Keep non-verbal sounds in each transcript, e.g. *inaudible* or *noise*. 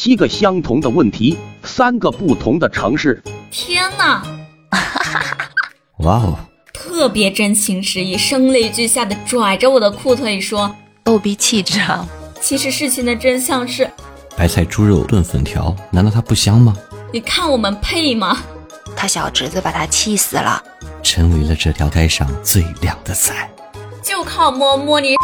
七个相同的问题，三个不同的城市。天哪！*laughs* 哇哦，特别真情实意，声泪俱下的拽着我的裤腿说：“逗逼气质啊！”其实事情的真相是，白菜猪肉炖粉条，难道它不香吗？你看我们配吗？他小侄子把他气死了，成为了这条街上最靓的仔。就靠摸摸你，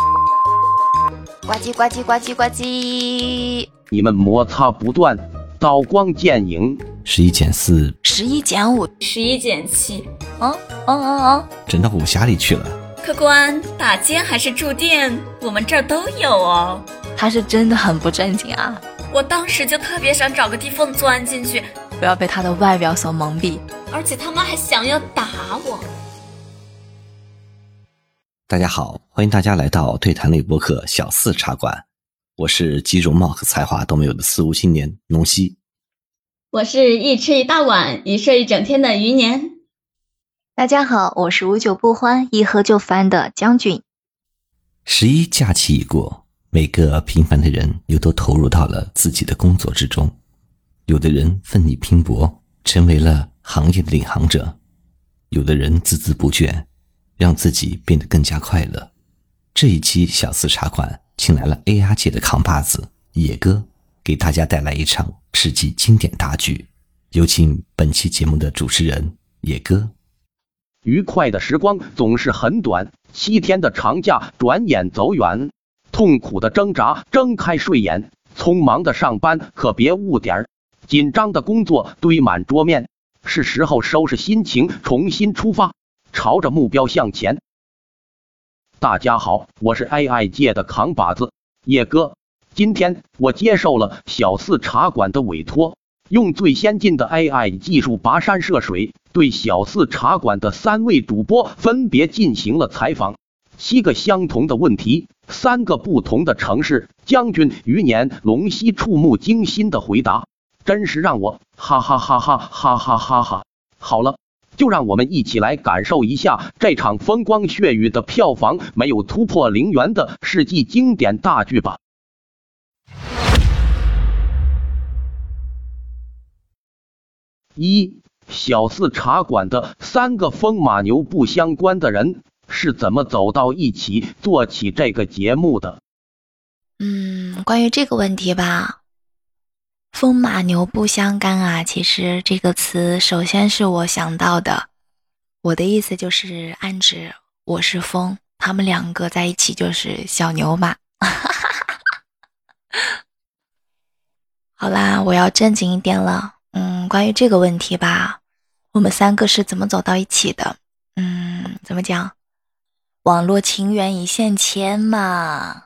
呱唧呱唧呱唧呱唧。你们摩擦不断，刀光剑影。十一减四，十一减五，十一减七。哦哦哦哦，整到武侠里去了。客官，打尖还是住店，我们这儿都有哦。他是真的很不正经啊！我当时就特别想找个地缝钻进去，不要被他的外表所蒙蔽。而且他妈还想要打我。大家好，欢迎大家来到对谈类播客小四茶馆，我是集容貌和才华都没有的四无青年龙溪。我是一吃一大碗，一睡一整天的余年。大家好，我是无酒不欢，一喝就翻的将军。十一假期已过，每个平凡的人又都投入到了自己的工作之中。有的人奋力拼搏，成为了行业的领航者；有的人孜孜不倦，让自己变得更加快乐。这一期小四茶馆请来了 AR 界的扛把子野哥，给大家带来一场世纪经典大剧。有请本期节目的主持人野哥。愉快的时光总是很短，七天的长假转眼走远，痛苦的挣扎睁开睡眼，匆忙的上班可别误点儿，紧张的工作堆满桌面，是时候收拾心情，重新出发，朝着目标向前。大家好，我是 AI 界的扛把子叶哥，今天我接受了小四茶馆的委托。用最先进的 AI 技术跋山涉水，对小四茶馆的三位主播分别进行了采访。七个相同的问题，三个不同的城市。将军余年龙溪触目惊心的回答，真是让我哈哈哈哈哈哈哈哈！好了，就让我们一起来感受一下这场风光血雨的票房没有突破零元的世纪经典大剧吧。一小四茶馆的三个风马牛不相关的人是怎么走到一起做起这个节目的？嗯，关于这个问题吧，风马牛不相干啊。其实这个词首先是我想到的，我的意思就是暗指我是风，他们两个在一起就是小牛马。*laughs* 好啦，我要正经一点了。嗯，关于这个问题吧，我们三个是怎么走到一起的？嗯，怎么讲？网络情缘一线牵嘛。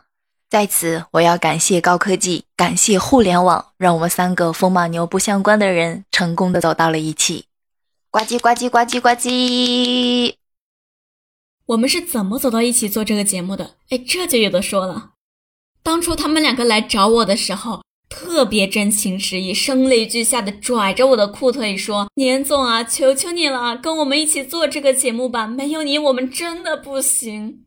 在此，我要感谢高科技，感谢互联网，让我们三个风马牛不相关的人成功的走到了一起。呱唧呱唧呱唧呱唧。我们是怎么走到一起做这个节目的？哎，这就有的说了。当初他们两个来找我的时候。特别真情实意、声泪俱下的拽着我的裤腿说：“年总啊，求求你了，跟我们一起做这个节目吧！没有你，我们真的不行。”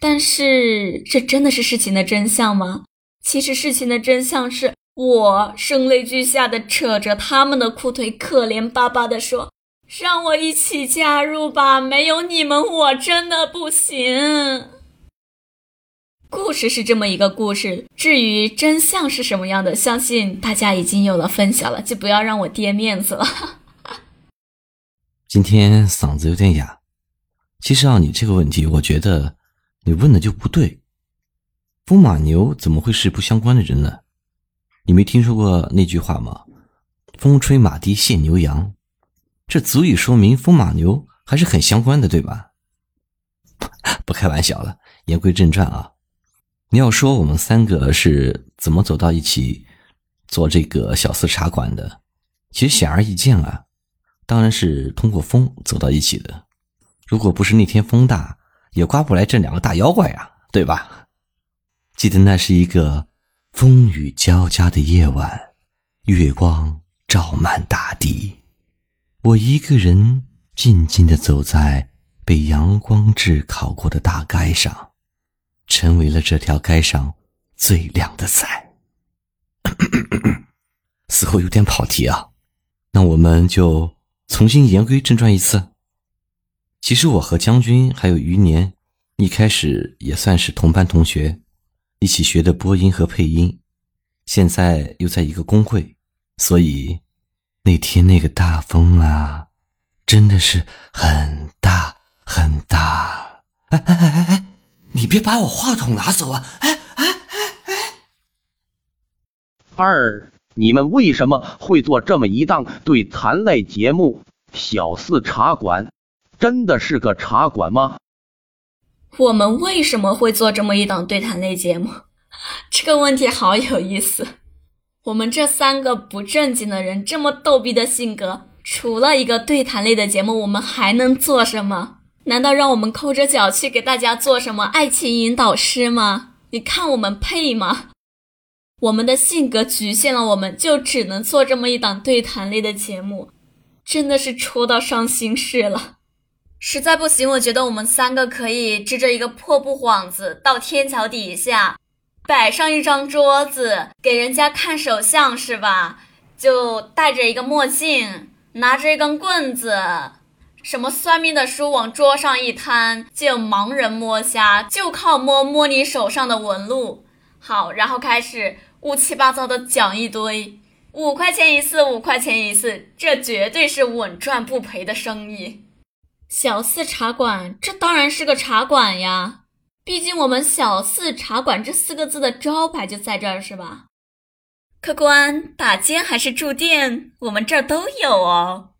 但是，这真的是事情的真相吗？其实，事情的真相是我声泪俱下的扯着他们的裤腿，可怜巴巴的说：“让我一起加入吧！没有你们，我真的不行。”故事是这么一个故事，至于真相是什么样的，相信大家已经有了分晓了，就不要让我跌面子了。*laughs* 今天嗓子有点哑，其实啊，你这个问题，我觉得你问的就不对。风马牛怎么会是不相关的人呢？你没听说过那句话吗？风吹马蹄现牛羊，这足以说明风马牛还是很相关的，对吧？*laughs* 不开玩笑了，言归正传啊。你要说我们三个是怎么走到一起做这个小四茶馆的？其实显而易见啊，当然是通过风走到一起的。如果不是那天风大，也刮不来这两个大妖怪啊，对吧？记得那是一个风雨交加的夜晚，月光照满大地，我一个人静静的走在被阳光炙烤过的大街上。成为了这条街上最亮的仔。*coughs* 后有点跑题啊，那我们就重新言归正传一次。其实我和将军还有余年一开始也算是同班同学，一起学的播音和配音，现在又在一个工会，所以那天那个大风啊，真的是很大很大。哎哎哎哎哎，你别把我话筒拿走啊！哎哎哎哎。二，你们为什么会做这么一档对谈类节目？小四茶馆真的是个茶馆吗？我们为什么会做这么一档对谈类节目？*laughs* 这个问题好有意思。我们这三个不正经的人，这么逗逼的性格，除了一个对谈类的节目，我们还能做什么？难道让我们抠着脚去给大家做什么爱情引导师吗？你看我们配吗？我们的性格局限了，我们就只能做这么一档对谈类的节目，真的是戳到伤心事了。实在不行，我觉得我们三个可以支着一个破布幌子到天桥底下，摆上一张桌子给人家看手相，是吧？就戴着一个墨镜，拿着一根棍子，什么算命的书往桌上一摊，就盲人摸瞎，就靠摸摸你手上的纹路。好，然后开始。乌七八糟的讲一堆，五块钱一次，五块钱一次，这绝对是稳赚不赔的生意。小四茶馆，这当然是个茶馆呀，毕竟我们小四茶馆这四个字的招牌就在这儿，是吧？客官，打尖还是住店，我们这儿都有哦。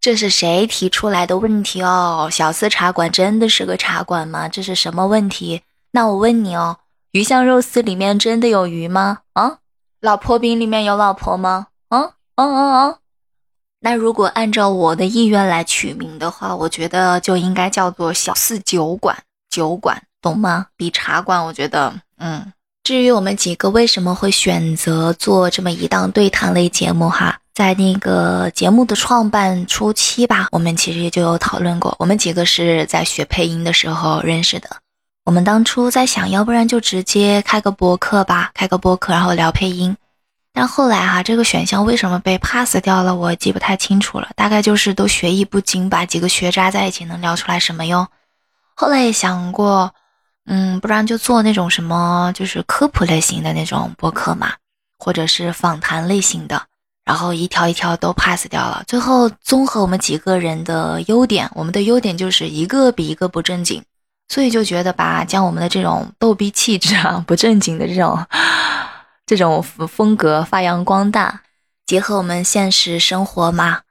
这是谁提出来的问题哦？小四茶馆真的是个茶馆吗？这是什么问题？那我问你哦。鱼香肉丝里面真的有鱼吗？啊，老婆饼里面有老婆吗？啊，嗯嗯嗯！那如果按照我的意愿来取名的话，我觉得就应该叫做小四酒馆，酒馆，懂吗？比茶馆，我觉得，嗯。至于我们几个为什么会选择做这么一档对谈类节目哈，在那个节目的创办初期吧，我们其实也就有讨论过。我们几个是在学配音的时候认识的。我们当初在想，要不然就直接开个播客吧，开个播客，然后聊配音。但后来哈，这个选项为什么被 pass 掉了，我记不太清楚了。大概就是都学艺不精吧，几个学渣在一起能聊出来什么用？后来也想过，嗯，不然就做那种什么，就是科普类型的那种播客嘛，或者是访谈类型的。然后一条一条都 pass 掉了。最后综合我们几个人的优点，我们的优点就是一个比一个不正经。所以就觉得吧，将我们的这种逗逼气质啊，不正经的这种这种风格发扬光大，结合我们现实生活嘛，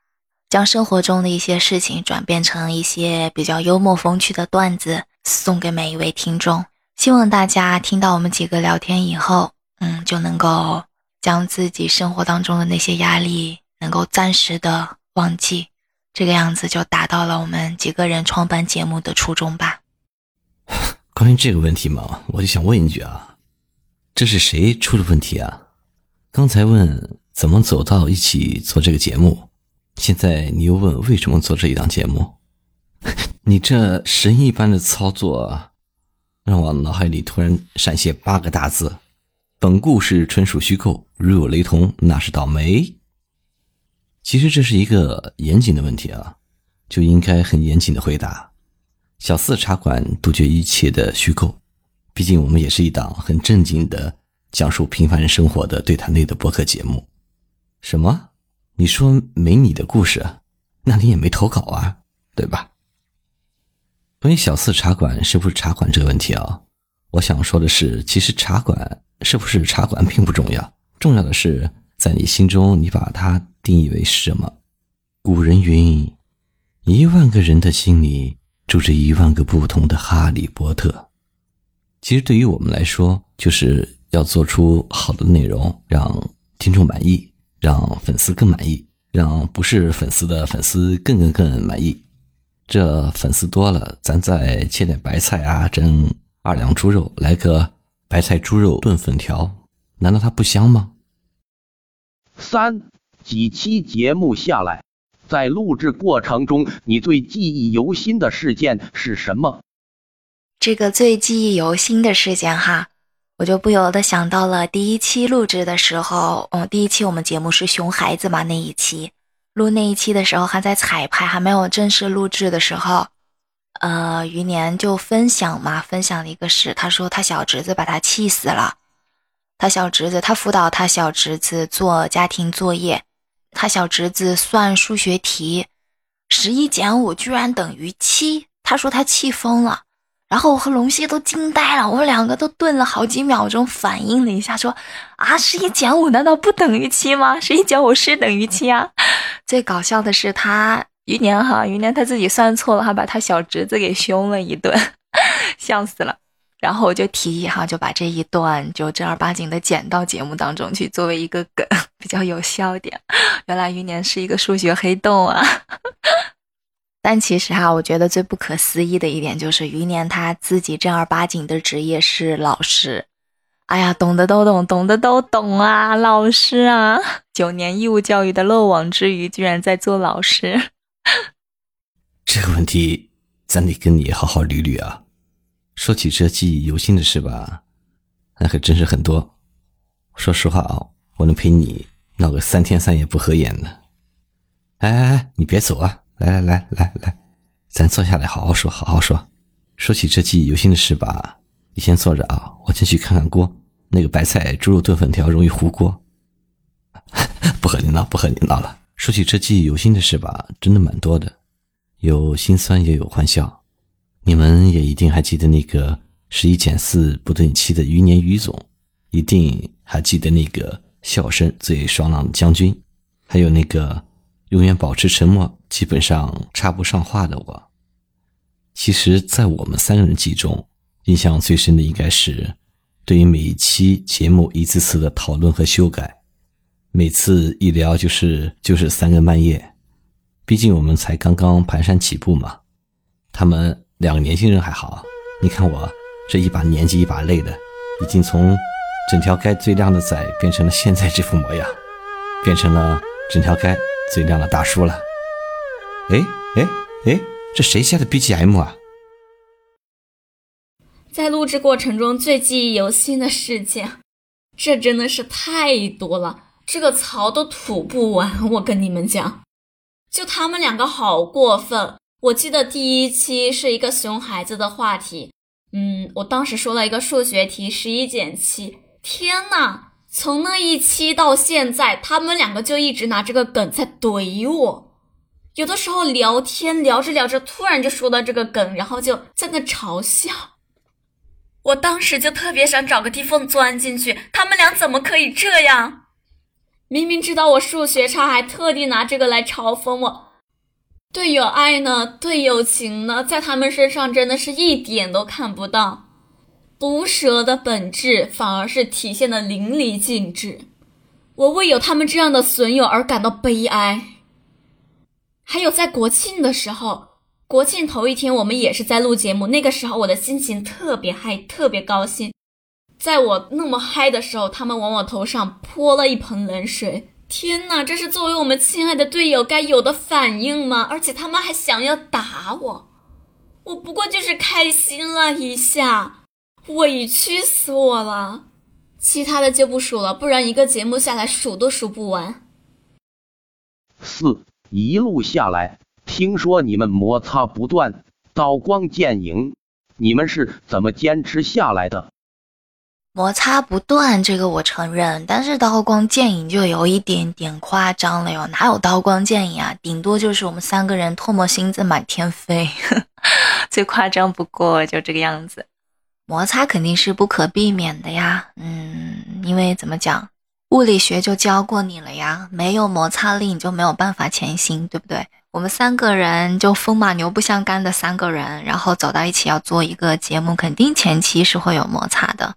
将生活中的一些事情转变成一些比较幽默风趣的段子，送给每一位听众。希望大家听到我们几个聊天以后，嗯，就能够将自己生活当中的那些压力能够暂时的忘记，这个样子就达到了我们几个人创办节目的初衷吧。*laughs* 关于这个问题嘛，我就想问一句啊，这是谁出的问题啊？刚才问怎么走到一起做这个节目，现在你又问为什么做这一档节目，*laughs* 你这神一般的操作，让我脑海里突然闪现八个大字：本故事纯属虚构，如有雷同，那是倒霉。其实这是一个严谨的问题啊，就应该很严谨的回答。小四茶馆杜绝一切的虚构，毕竟我们也是一档很正经的讲述平凡人生活的对谈类的播客节目。什么？你说没你的故事？那你也没投稿啊，对吧？关于小四茶馆是不是茶馆这个问题啊，我想说的是，其实茶馆是不是茶馆并不重要，重要的是在你心中你把它定义为什么。古人云：一万个人的心里。住着一万个不同的哈利波特，其实对于我们来说，就是要做出好的内容，让听众满意，让粉丝更满意，让不是粉丝的粉丝更更更满意。这粉丝多了，咱再切点白菜啊，蒸二两猪肉，来个白菜猪肉炖粉条，难道它不香吗？三几期节目下来。在录制过程中，你最记忆犹新的事件是什么？这个最记忆犹新的事件哈，我就不由得想到了第一期录制的时候，嗯，第一期我们节目是熊孩子嘛，那一期录那一期的时候还在彩排，还没有正式录制的时候，呃，余年就分享嘛，分享了一个事，他说他小侄子把他气死了，他小侄子他辅导他小侄子做家庭作业，他小侄子算数学题，十一减五居然等于七，他说他气疯了。然后我和龙溪都惊呆了，我们两个都顿了好几秒钟，反应了一下，说：“啊，十一减五难道不等于七吗？十一减五是等于七啊！”最搞笑的是他余年哈，余年他自己算错了，还把他小侄子给凶了一顿，*laughs* 笑死了。然后我就提议哈，就把这一段就正儿八经的剪到节目当中去，作为一个梗，*laughs* 比较有笑点。原来余年是一个数学黑洞啊！但其实哈，我觉得最不可思议的一点就是余年他自己正儿八经的职业是老师。哎呀，懂的都懂，懂的都懂啊，老师啊，九年义务教育的漏网之鱼，居然在做老师。*laughs* 这个问题，咱得跟你好好捋捋啊。说起这记忆犹新的事吧，那可真是很多。说实话啊，我能陪你闹个三天三夜不合眼的。哎哎哎，你别走啊！来来来来来，咱坐下来好好说，好好说。说起这记忆犹新的事吧，你先坐着啊，我先去看看锅。那个白菜猪肉炖粉条容易糊锅。*laughs* 不和你闹，不和你闹了。说起这记忆犹新的事吧，真的蛮多的，有心酸也有欢笑。你们也一定还记得那个十一减四不等于七的余年余总，一定还记得那个笑声最爽朗的将军，还有那个。永远保持沉默，基本上插不上话的我。其实，在我们三个人记忆中，印象最深的应该是对于每一期节目一次次的讨论和修改。每次一聊就是就是三更半夜，毕竟我们才刚刚蹒跚起步嘛。他们两个年轻人还好，你看我这一把年纪一把累的，已经从整条街最靓的仔变成了现在这副模样，变成了整条街。最靓的大叔了，哎哎哎，这谁下的 BGM 啊？在录制过程中最记忆犹新的事件，这真的是太多了，这个槽都吐不完。我跟你们讲，就他们两个好过分。我记得第一期是一个熊孩子的话题，嗯，我当时说了一个数学题，十一减七，天呐！从那一期到现在，他们两个就一直拿这个梗在怼我。有的时候聊天聊着聊着，突然就说到这个梗，然后就在那嘲笑。我当时就特别想找个地缝钻进去。他们俩怎么可以这样？明明知道我数学差，还特地拿这个来嘲讽我。对友爱呢？对友情呢？在他们身上真的是一点都看不到。毒蛇的本质反而是体现的淋漓尽致，我为有他们这样的损友而感到悲哀。还有在国庆的时候，国庆头一天我们也是在录节目，那个时候我的心情特别嗨，特别高兴。在我那么嗨的时候，他们往我头上泼了一盆冷水。天哪，这是作为我们亲爱的队友该有的反应吗？而且他们还想要打我，我不过就是开心了一下。委屈死我了，其他的就不数了，不然一个节目下来数都数不完。四一路下来，听说你们摩擦不断，刀光剑影，你们是怎么坚持下来的？摩擦不断，这个我承认，但是刀光剑影就有一点点夸张了哟，哪有刀光剑影啊？顶多就是我们三个人唾沫星子满天飞，*laughs* 最夸张不过就这个样子。摩擦肯定是不可避免的呀，嗯，因为怎么讲，物理学就教过你了呀，没有摩擦力你就没有办法前行，对不对？我们三个人就风马牛不相干的三个人，然后走到一起要做一个节目，肯定前期是会有摩擦的，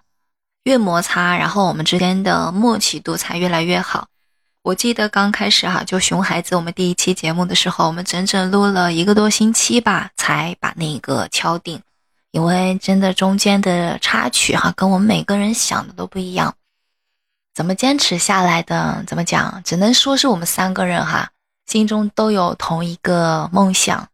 越摩擦，然后我们之间的默契度才越来越好。我记得刚开始哈，就熊孩子我们第一期节目的时候，我们整整录了一个多星期吧，才把那个敲定。因为真的中间的插曲哈，跟我们每个人想的都不一样。怎么坚持下来的？怎么讲？只能说是我们三个人哈，心中都有同一个梦想，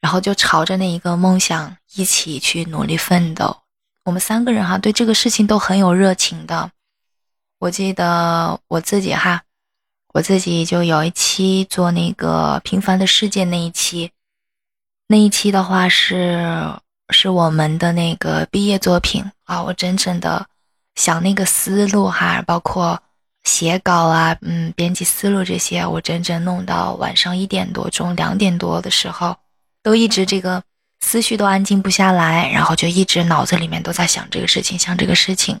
然后就朝着那一个梦想一起去努力奋斗。我们三个人哈对这个事情都很有热情的。我记得我自己哈，我自己就有一期做那个《平凡的世界》那一期，那一期的话是是我们的那个毕业作品啊，我真正的想那个思路哈，包括写稿啊，嗯，编辑思路这些，我整整弄到晚上一点多钟、两点多的时候，都一直这个。思绪都安静不下来，然后就一直脑子里面都在想这个事情，想这个事情。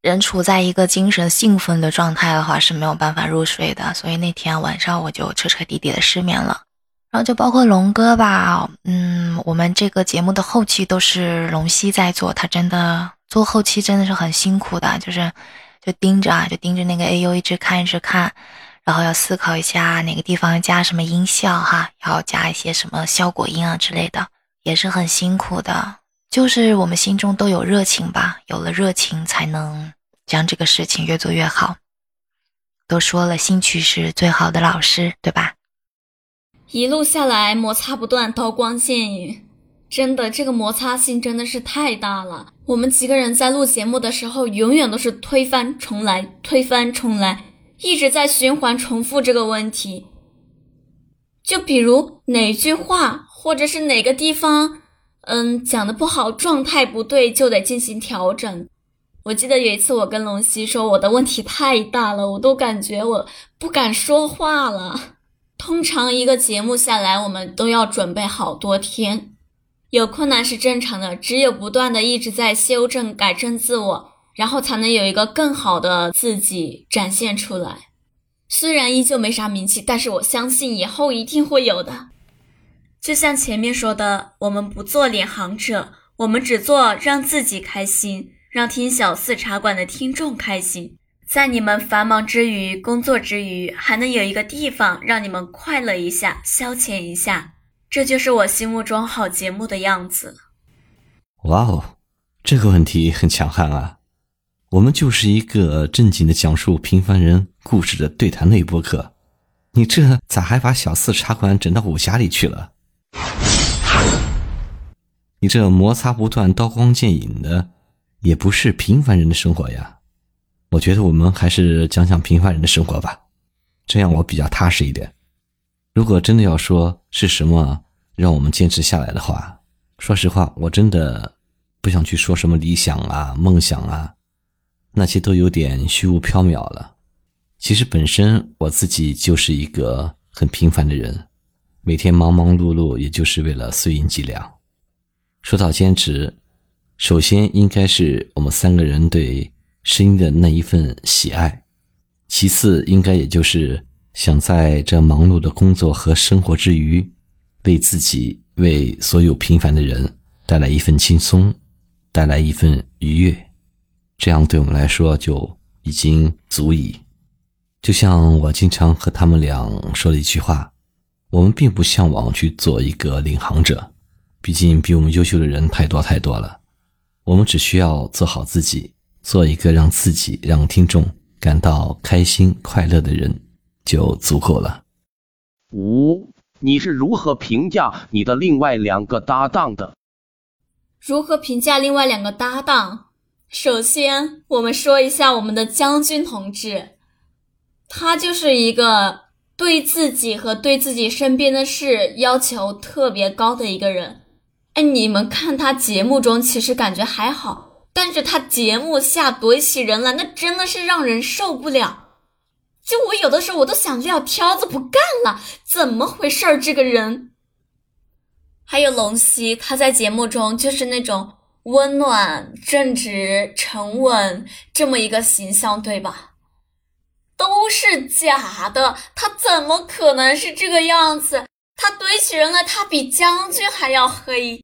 人处在一个精神兴奋的状态的话是没有办法入睡的，所以那天晚上我就彻彻底底的失眠了。然后就包括龙哥吧，嗯，我们这个节目的后期都是龙溪在做，他真的做后期真的是很辛苦的，就是就盯着啊，就盯着那个 A U 一直看一直看，然后要思考一下哪个地方加什么音效哈，要加一些什么效果音啊之类的。也是很辛苦的，就是我们心中都有热情吧，有了热情才能将这个事情越做越好。都说了，兴趣是最好的老师，对吧？一路下来摩擦不断，刀光剑影，真的这个摩擦性真的是太大了。我们几个人在录节目的时候，永远都是推翻重来，推翻重来，一直在循环重复这个问题。就比如哪句话。或者是哪个地方，嗯，讲的不好，状态不对，就得进行调整。我记得有一次，我跟龙溪说，我的问题太大了，我都感觉我不敢说话了。通常一个节目下来，我们都要准备好多天，有困难是正常的，只有不断的一直在修正、改正自我，然后才能有一个更好的自己展现出来。虽然依旧没啥名气，但是我相信以后一定会有的。就像前面说的，我们不做脸行者，我们只做让自己开心，让听小四茶馆的听众开心。在你们繁忙之余、工作之余，还能有一个地方让你们快乐一下、消遣一下，这就是我心目中好节目的样子。哇哦，这个问题很强悍啊！我们就是一个正经的讲述平凡人故事的对谈类播客，你这咋还把小四茶馆整到武侠里去了？你这摩擦不断、刀光剑影的，也不是平凡人的生活呀。我觉得我们还是讲讲平凡人的生活吧，这样我比较踏实一点。如果真的要说是什么让我们坚持下来的话，说实话，我真的不想去说什么理想啊、梦想啊，那些都有点虚无缥缈了。其实本身我自己就是一个很平凡的人，每天忙忙碌碌，也就是为了碎银几两。说到坚持，首先应该是我们三个人对声音的那一份喜爱，其次应该也就是想在这忙碌的工作和生活之余，为自己、为所有平凡的人带来一份轻松，带来一份愉悦，这样对我们来说就已经足矣。就像我经常和他们俩说的一句话：，我们并不向往去做一个领航者。毕竟比我们优秀的人太多太多了，我们只需要做好自己，做一个让自己、让听众感到开心快乐的人，就足够了。五，你是如何评价你的另外两个搭档的？如何评价另外两个搭档？首先，我们说一下我们的将军同志，他就是一个对自己和对自己身边的事要求特别高的一个人。哎，你们看他节目中其实感觉还好，但是他节目下怼起人来，那真的是让人受不了。就我有的时候我都想撂挑子不干了，怎么回事儿？这个人。还有龙溪，他在节目中就是那种温暖、正直、沉稳这么一个形象，对吧？都是假的，他怎么可能是这个样子？他怼起人来，他比将军还要黑。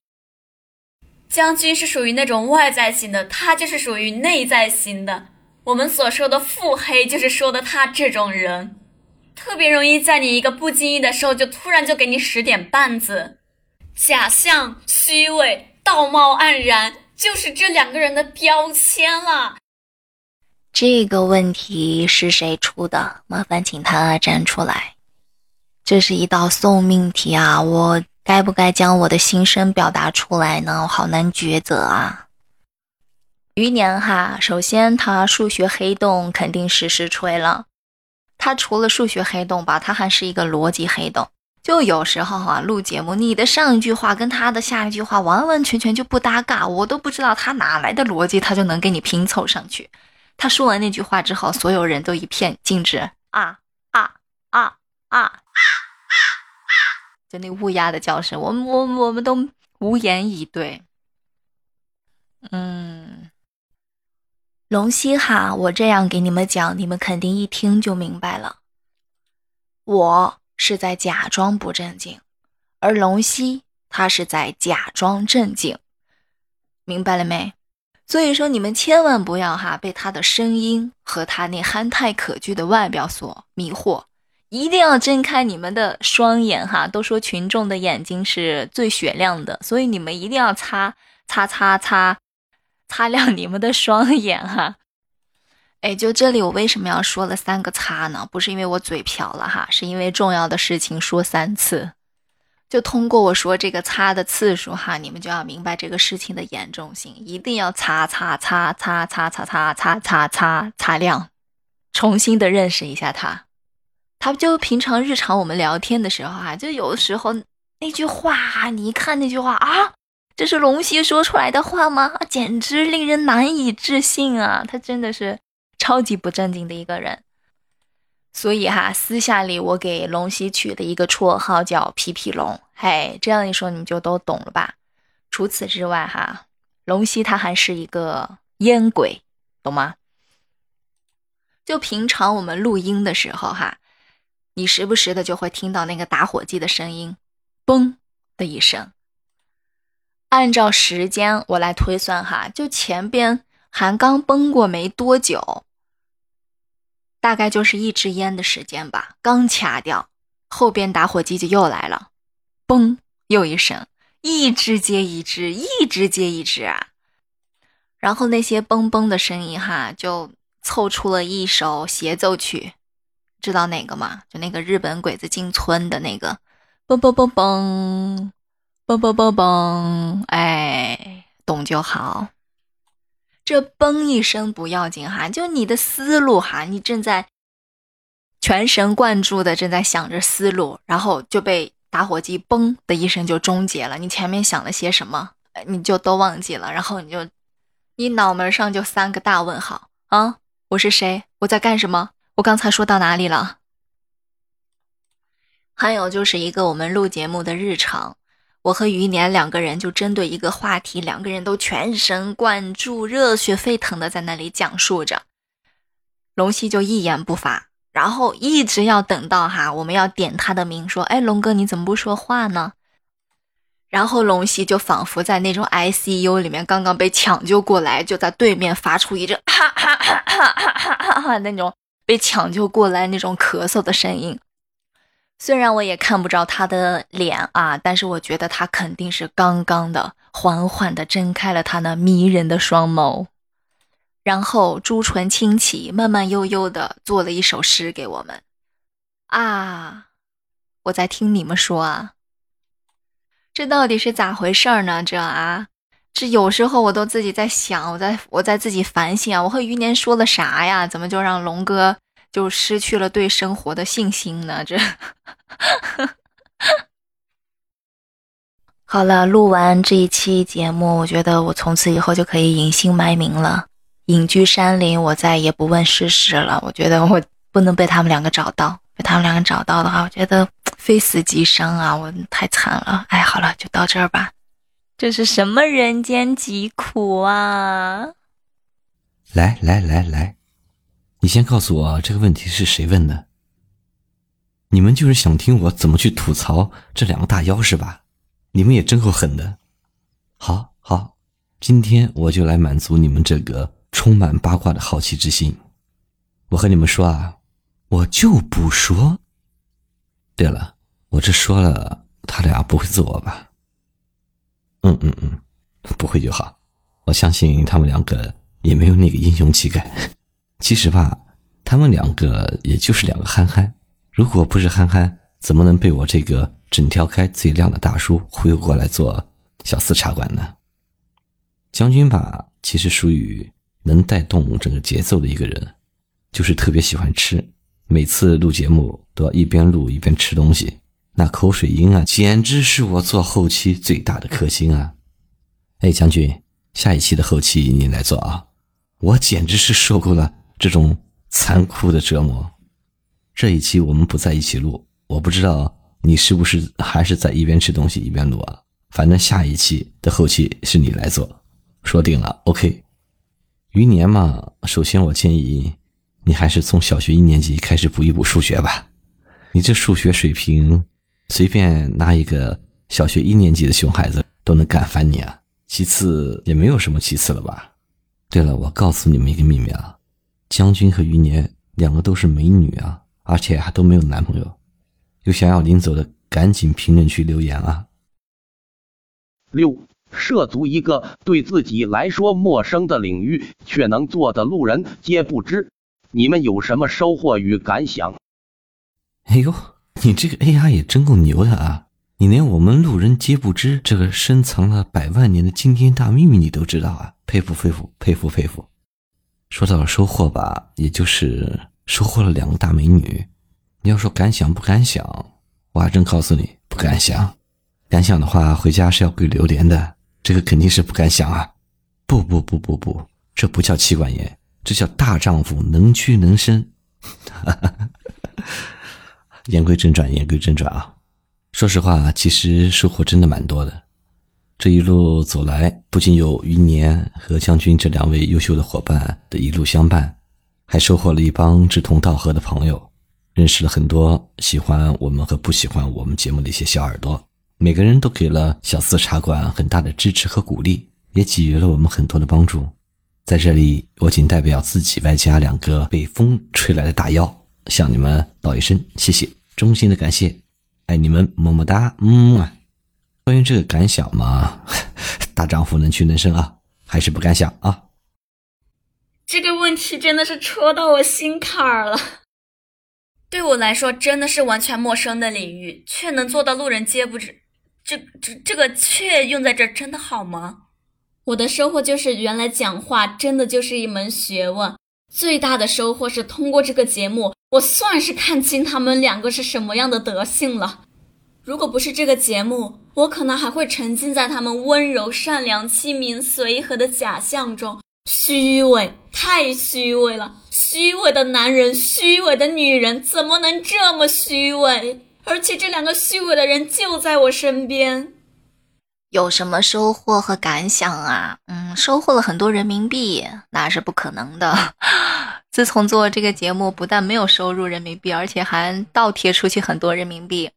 将军是属于那种外在型的，他就是属于内在型的。我们所说的腹黑，就是说的他这种人，特别容易在你一个不经意的时候，就突然就给你使点绊子。假象、虚伪、道貌岸然，就是这两个人的标签了。这个问题是谁出的？麻烦请他站出来。这是一道送命题啊！我。该不该将我的心声表达出来呢？我好难抉择啊！余年哈，首先他数学黑洞肯定实时吹了。他除了数学黑洞吧，他还是一个逻辑黑洞。就有时候啊，录节目，你的上一句话跟他的下一句话完完全全就不搭嘎，我都不知道他哪来的逻辑，他就能给你拼凑上去。他说完那句话之后，所有人都一片静止啊啊啊啊！就那乌鸦的叫声，我们我我们都无言以对。嗯，龙溪哈，我这样给你们讲，你们肯定一听就明白了。我。是在假装不正经，而龙溪他是在假装正经，明白了没？所以说你们千万不要哈被他的声音和他那憨态可掬的外表所迷惑，一定要睁开你们的双眼哈！都说群众的眼睛是最雪亮的，所以你们一定要擦擦擦擦擦亮你们的双眼哈！哎，就这里，我为什么要说了三个擦呢？不是因为我嘴瓢了哈，是因为重要的事情说三次。就通过我说这个擦的次数哈，你们就要明白这个事情的严重性，一定要擦擦擦擦擦擦擦擦擦擦擦亮，重新的认识一下他。他就平常日常我们聊天的时候哈，就有的时候那句话，你一看那句话啊，这是龙溪说出来的话吗？简直令人难以置信啊！他真的是。超级不正经的一个人，所以哈，私下里我给龙溪取的一个绰号叫皮皮龙，嘿，这样一说你就都懂了吧？除此之外哈，龙溪他还是一个烟鬼，懂吗？就平常我们录音的时候哈，你时不时的就会听到那个打火机的声音，嘣的一声。按照时间我来推算哈，就前边还刚崩过没多久。大概就是一支烟的时间吧，刚掐掉，后边打火机就又来了，嘣，又一声，一支接一支，一支接一支啊。然后那些嘣嘣的声音哈，就凑出了一首协奏曲，知道哪个吗？就那个日本鬼子进村的那个，嘣嘣嘣嘣，嘣嘣嘣嘣，哎，懂就好。这嘣一声不要紧哈，就你的思路哈，你正在全神贯注的正在想着思路，然后就被打火机嘣的一声就终结了。你前面想了些什么，你就都忘记了，然后你就你脑门上就三个大问号啊！我是谁？我在干什么？我刚才说到哪里了？还有就是一个我们录节目的日常。我和余年两个人就针对一个话题，两个人都全神贯注、热血沸腾的在那里讲述着。龙溪就一言不发，然后一直要等到哈，我们要点他的名，说：“哎，龙哥你怎么不说话呢？”然后龙溪就仿佛在那种 ICU 里面刚刚被抢救过来，就在对面发出一阵 *laughs* 哈哈哈哈哈哈哈那种被抢救过来那种咳嗽的声音。虽然我也看不着他的脸啊，但是我觉得他肯定是刚刚的，缓缓地睁开了他那迷人的双眸，然后朱唇轻启，慢慢悠悠地做了一首诗给我们。啊，我在听你们说啊，这到底是咋回事儿呢？这啊，这有时候我都自己在想，我在我在自己反省啊，我和余年说了啥呀？怎么就让龙哥？就失去了对生活的信心呢？这 *laughs* 好了，录完这一期节目，我觉得我从此以后就可以隐姓埋名了，隐居山林，我再也不问世事了。我觉得我不能被他们两个找到，被他们两个找到的话，我觉得 *tsk* 非死即伤啊！我太惨了。哎，好了，就到这儿吧。这是什么人间疾苦啊！来来来来。你先告诉我这个问题是谁问的？你们就是想听我怎么去吐槽这两个大妖是吧？你们也真够狠的。好好，今天我就来满足你们这个充满八卦的好奇之心。我和你们说啊，我就不说。对了，我这说了，他俩不会揍我吧？嗯嗯嗯，不会就好。我相信他们两个也没有那个英雄气概。其实吧，他们两个也就是两个憨憨，如果不是憨憨，怎么能被我这个整条开最靓的大叔忽悠过来做小四茶馆呢？将军吧，其实属于能带动整个节奏的一个人，就是特别喜欢吃，每次录节目都要一边录一边吃东西，那口水音啊，简直是我做后期最大的克星啊！哎，将军，下一期的后期你来做啊！我简直是受够了这种残酷的折磨。这一期我们不在一起录，我不知道你是不是还是在一边吃东西一边录啊？反正下一期的后期是你来做，说定了。OK，余年嘛，首先我建议你还是从小学一年级开始补一补数学吧。你这数学水平，随便拿一个小学一年级的熊孩子都能干翻你啊。其次也没有什么其次了吧？对了，我告诉你们一个秘密啊，将军和余年两个都是美女啊，而且还都没有男朋友。有想要领走的，赶紧评论区留言啊！六涉足一个对自己来说陌生的领域，却能做的路人皆不知。你们有什么收获与感想？哎呦，你这个 AI 也真够牛的啊！你连我们路人皆不知这个深藏了百万年的惊天大秘密你都知道啊！佩服佩服佩服佩服！说到了收获吧，也就是收获了两个大美女。你要说敢想不敢想，我还真告诉你不敢想。敢想的话，回家是要跪榴莲的。这个肯定是不敢想啊！不不不不不，这不叫妻管严，这叫大丈夫能屈能伸。哈哈哈言归正传，言归正传啊！说实话，其实收获真的蛮多的。这一路走来，不仅有余年和将军这两位优秀的伙伴的一路相伴，还收获了一帮志同道合的朋友，认识了很多喜欢我们和不喜欢我们节目的一些小耳朵。每个人都给了小四茶馆很大的支持和鼓励，也给予了我们很多的帮助。在这里，我仅代表自己外加两个被风吹来的大妖，向你们道一声谢谢，衷心的感谢，爱你们，么么哒，嗯。关于这个感想嘛，*laughs* 大丈夫能屈能伸啊，还是不敢想啊。这个问题真的是戳到我心坎儿了。对我来说，真的是完全陌生的领域，却能做到路人皆不知。这这这个“却”用在这真的好吗？我的收获就是，原来讲话真的就是一门学问。最大的收获是，通过这个节目，我算是看清他们两个是什么样的德性了。如果不是这个节目，我可能还会沉浸在他们温柔、善良、亲民、随和的假象中。虚伪，太虚伪了！虚伪的男人，虚伪的女人，怎么能这么虚伪？而且这两个虚伪的人就在我身边，有什么收获和感想啊？嗯，收获了很多人民币，那是不可能的。*laughs* 自从做这个节目，不但没有收入人民币，而且还倒贴出去很多人民币。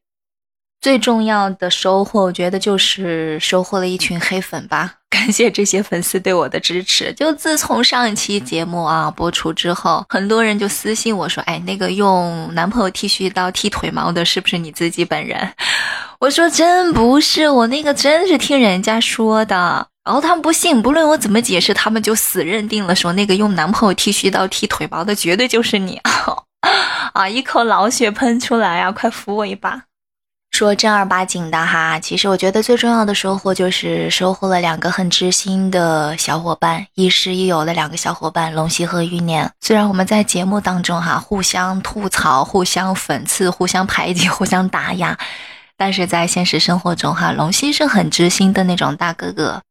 最重要的收获，我觉得就是收获了一群黑粉吧。感谢这些粉丝对我的支持。就自从上一期节目啊播出之后，很多人就私信我说：“哎，那个用男朋友剃须刀剃腿毛的，是不是你自己本人？” *laughs* 我说：“真不是，我那个真是听人家说的。”然后他们不信，不论我怎么解释，他们就死认定了，说那个用男朋友剃须刀剃腿毛的绝对就是你 *laughs* 啊！啊一口老血喷出来啊！快扶我一把。说正儿八经的哈，其实我觉得最重要的收获就是收获了两个很知心的小伙伴，亦师亦友的两个小伙伴龙溪和玉念。虽然我们在节目当中哈互相吐槽、互相讽刺、互相排挤、互相打压，但是在现实生活中哈，龙溪是很知心的那种大哥哥。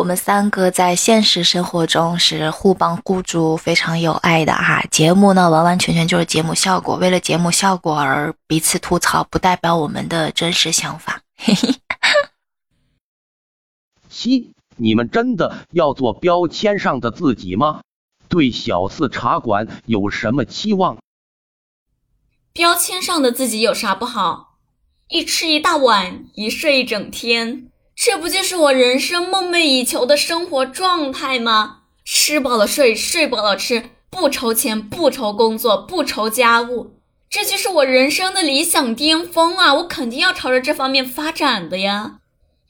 我们三个在现实生活中是互帮互助、非常有爱的哈。节目呢，完完全全就是节目效果，为了节目效果而彼此吐槽，不代表我们的真实想法。嘿嘿。七，你们真的要做标签上的自己吗？对小四茶馆有什么期望？标签上的自己有啥不好？一吃一大碗，一睡一整天。这不就是我人生梦寐以求的生活状态吗？吃饱了睡，睡饱了吃，不愁钱，不愁工作，不愁家务，这就是我人生的理想巅峰啊！我肯定要朝着这方面发展的呀。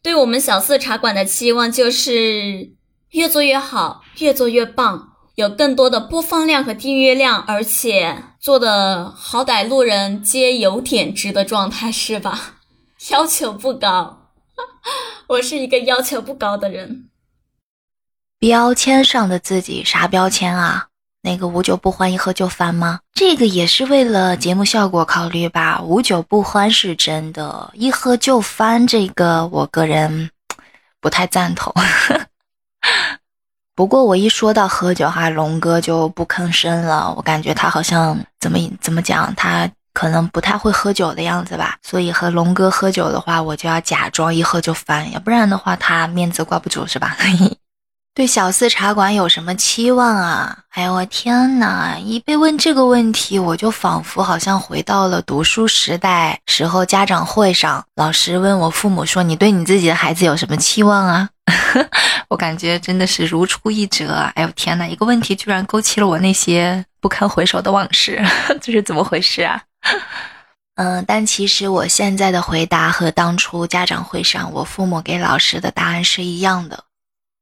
对我们小四茶馆的期望就是越做越好，越做越棒，有更多的播放量和订阅量，而且做的好歹路人皆有点值的状态，是吧？*laughs* 要求不高。*laughs* 我是一个要求不高的人。标签上的自己啥标签啊？那个无酒不欢，一喝就翻吗？这个也是为了节目效果考虑吧。无酒不欢是真的，一喝就翻，这个我个人 *tsk* 不太赞同。*laughs* 不过我一说到喝酒哈，龙哥就不吭声了。我感觉他好像怎么怎么讲，他可能不太会喝酒的样子吧。所以和龙哥喝酒的话，我就要假装一喝就翻，要不然的话他面子挂不住是吧？*laughs* 对小四茶馆有什么期望啊？哎呦我天哪！一被问这个问题，我就仿佛好像回到了读书时代时候，家长会上，老师问我父母说：“你对你自己的孩子有什么期望啊？” *laughs* 我感觉真的是如出一辙。哎呦天哪！一个问题居然勾起了我那些不堪回首的往事，*laughs* 这是怎么回事啊？*laughs* 嗯，但其实我现在的回答和当初家长会上我父母给老师的答案是一样的。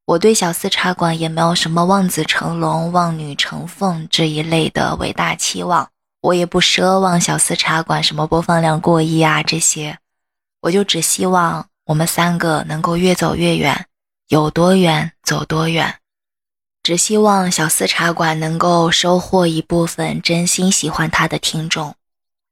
我对小四茶馆也没有什么望子成龙、望女成凤这一类的伟大期望，我也不奢望小四茶馆什么播放量过亿啊这些，我就只希望我们三个能够越走越远，有多远走多远，只希望小四茶馆能够收获一部分真心喜欢他的听众，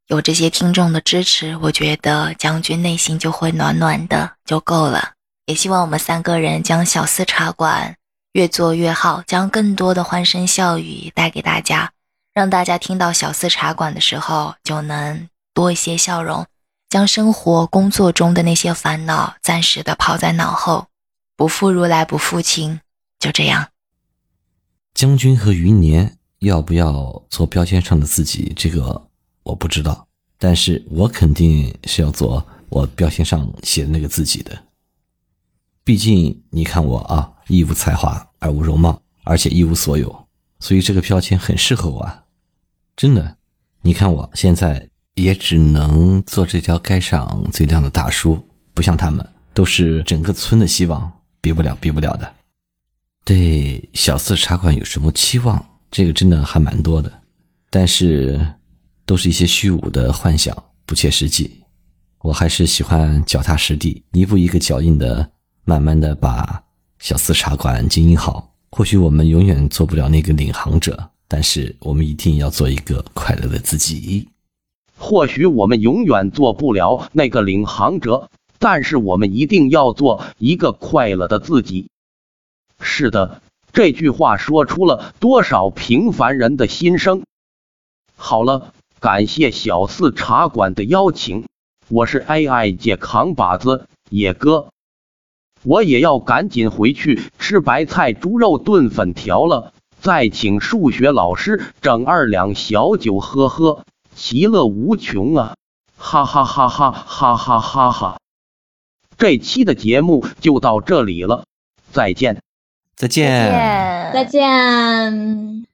有这些听众的支持，我觉得将军内心就会暖暖的，就够了。也希望我们三个人将小四茶馆越做越好，将更多的欢声笑语带给大家，让大家听到小四茶馆的时候就能多一些笑容，将生活工作中的那些烦恼暂时的抛在脑后，不负如来不负卿，就这样。将军和余年要不要做标签上的自己？这个我不知道，但是我肯定是要做我标签上写的那个自己的。毕竟你看我啊，一无才华，二无容貌，而且一无所有，所以这个标签很适合我啊！真的，你看我现在也只能做这条街上最靓的大叔，不像他们都是整个村的希望，比不了，比不了的。对小四茶馆有什么期望？这个真的还蛮多的，但是都是一些虚无的幻想，不切实际。我还是喜欢脚踏实地，一步一个脚印的。慢慢的把小四茶馆经营好，或许我们永远做不了那个领航者，但是我们一定要做一个快乐的自己。或许我们永远做不了那个领航者，但是我们一定要做一个快乐的自己。是的，这句话说出了多少平凡人的心声。好了，感谢小四茶馆的邀请，我是 AI 界扛把子野哥。我也要赶紧回去吃白菜猪肉炖粉条了，再请数学老师整二两小酒喝喝，其乐无穷啊！哈哈哈哈哈哈哈哈！这期的节目就到这里了，再见，再见，再见。